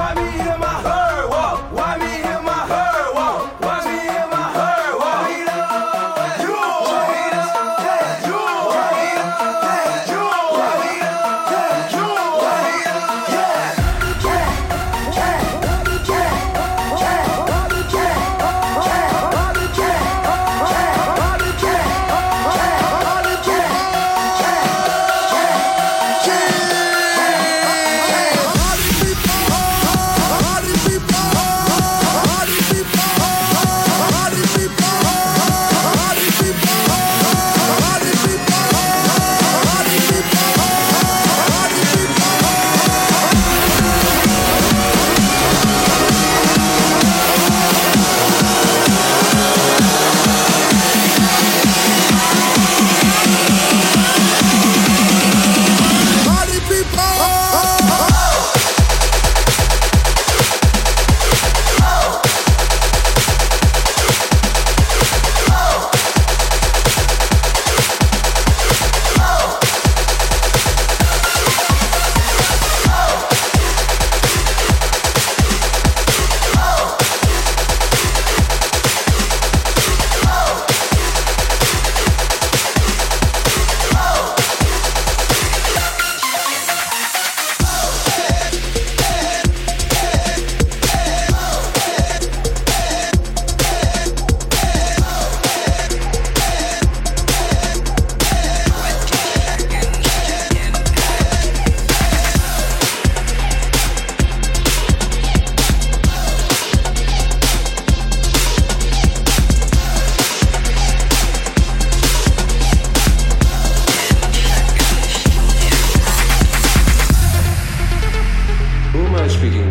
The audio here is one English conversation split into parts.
I mean.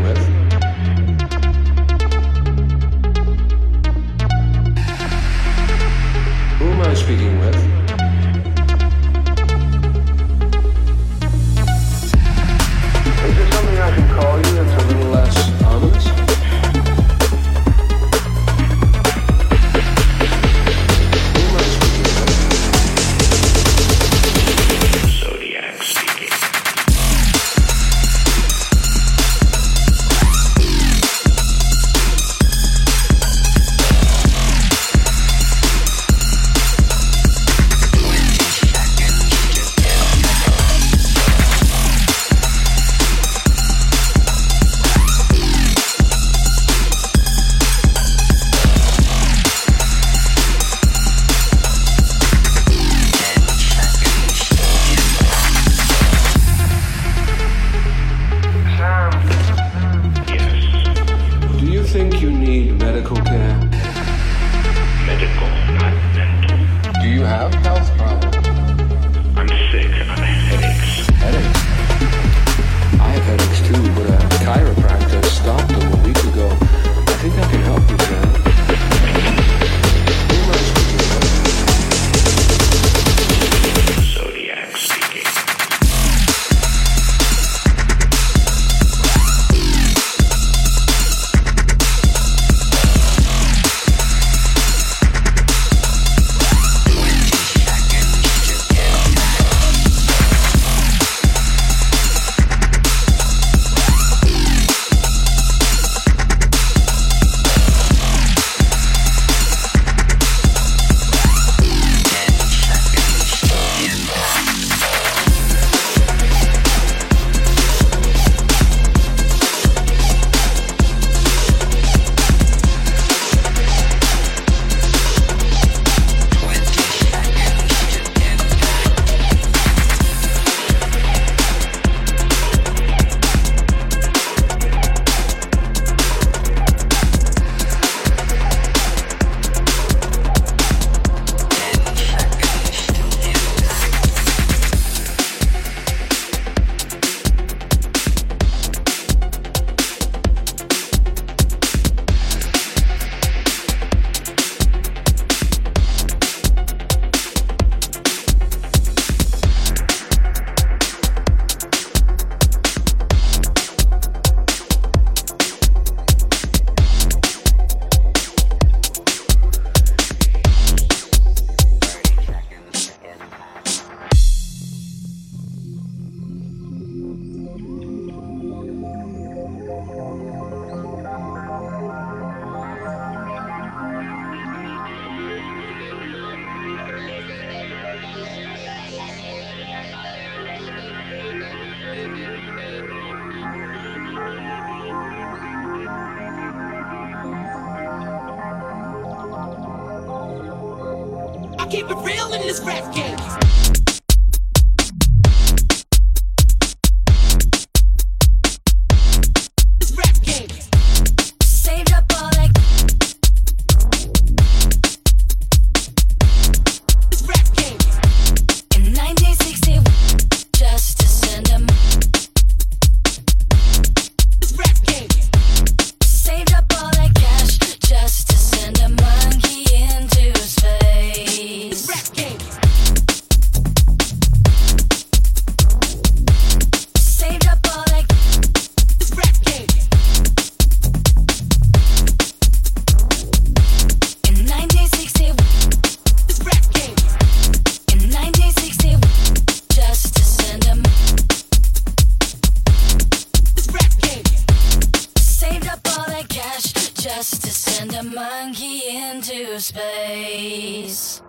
with. Just to send a monkey into space.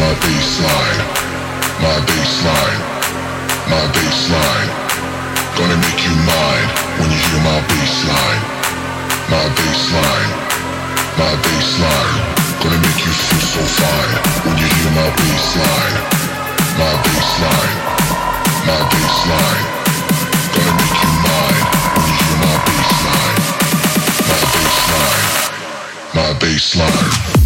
my baseline, my baseline, my baseline. Gonna make you mine when you hear my my my. Gonna make you feel so fine when you hear my my my. Gonna make you mine when you hear my my my.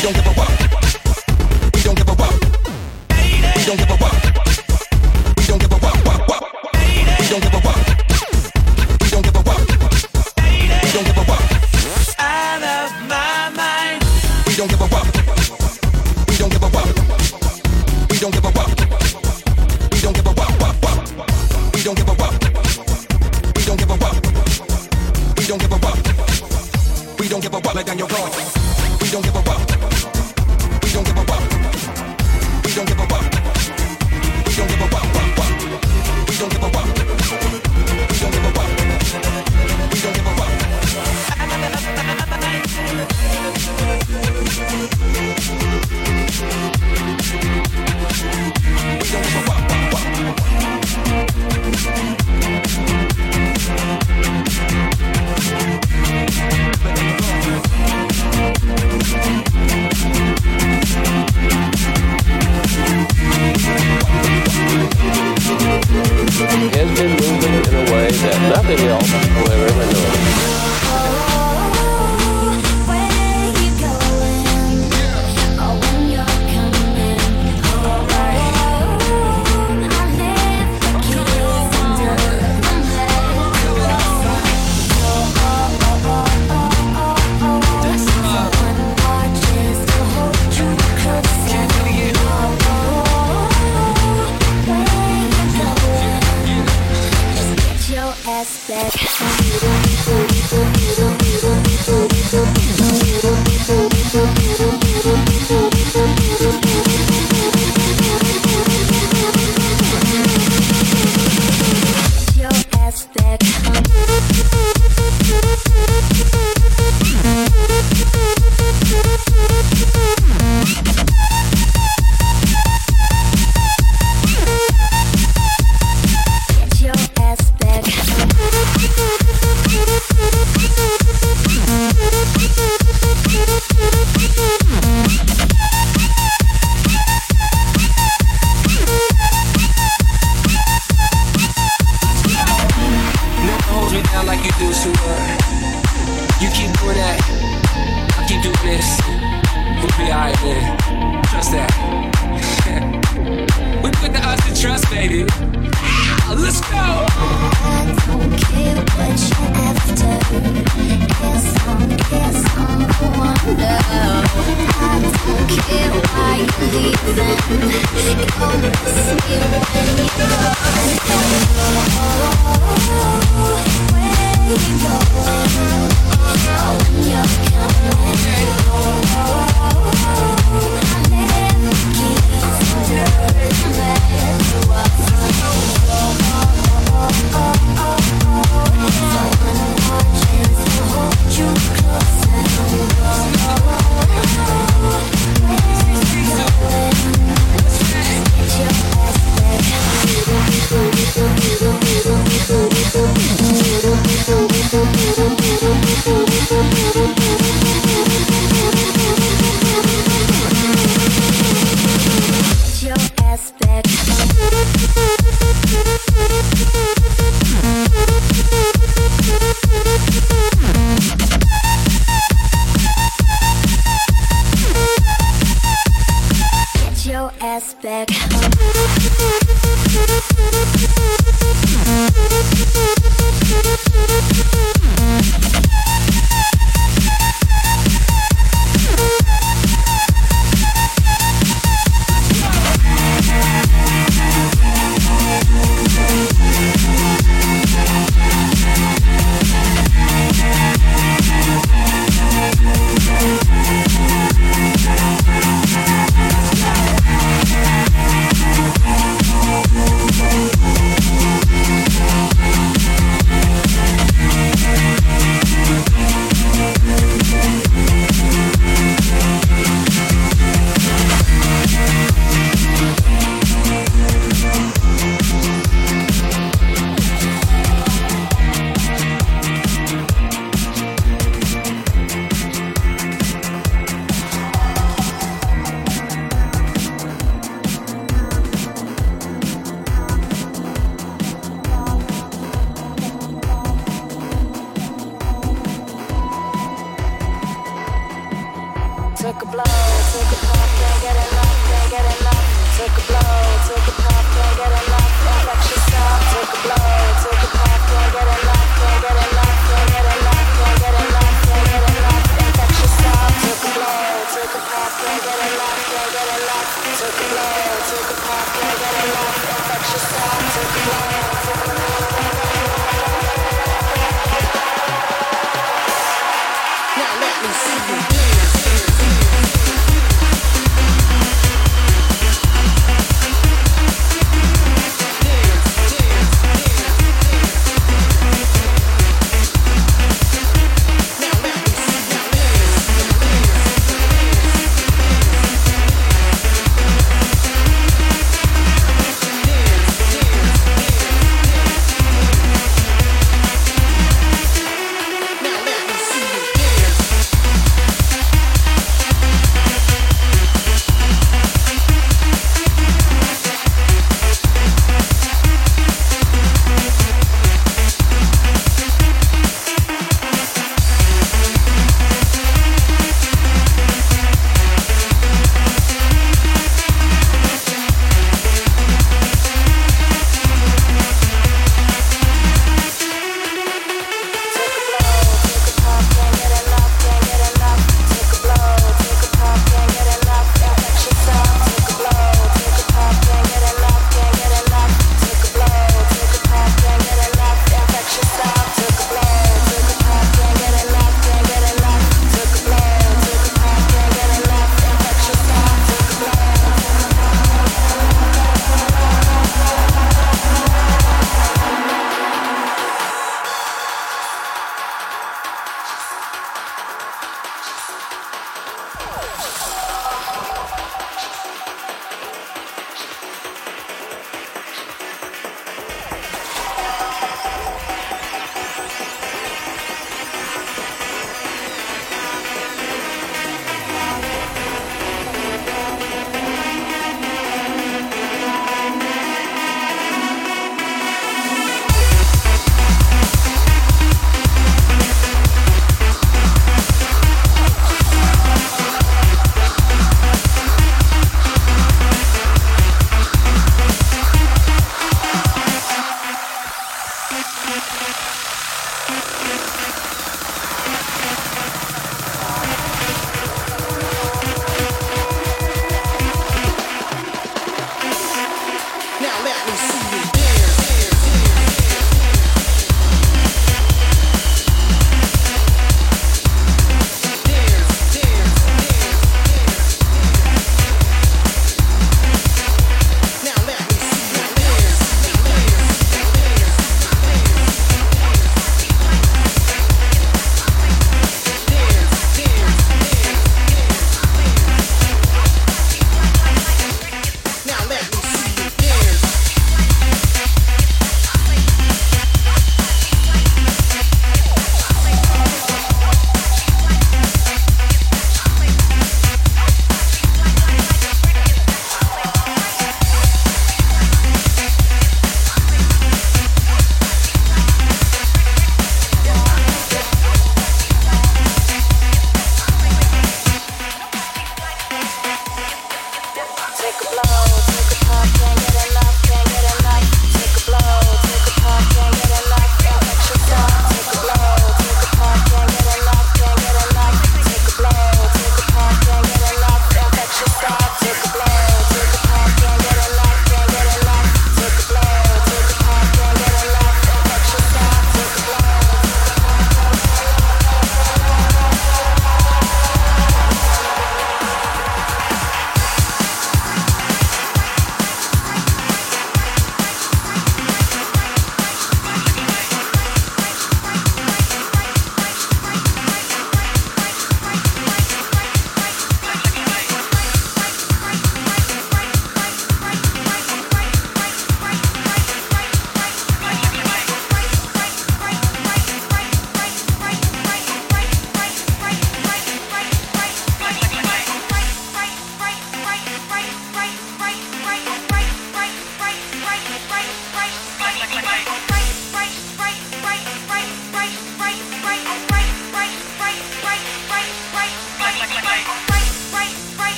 Don't give a fuck.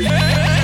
Yeah.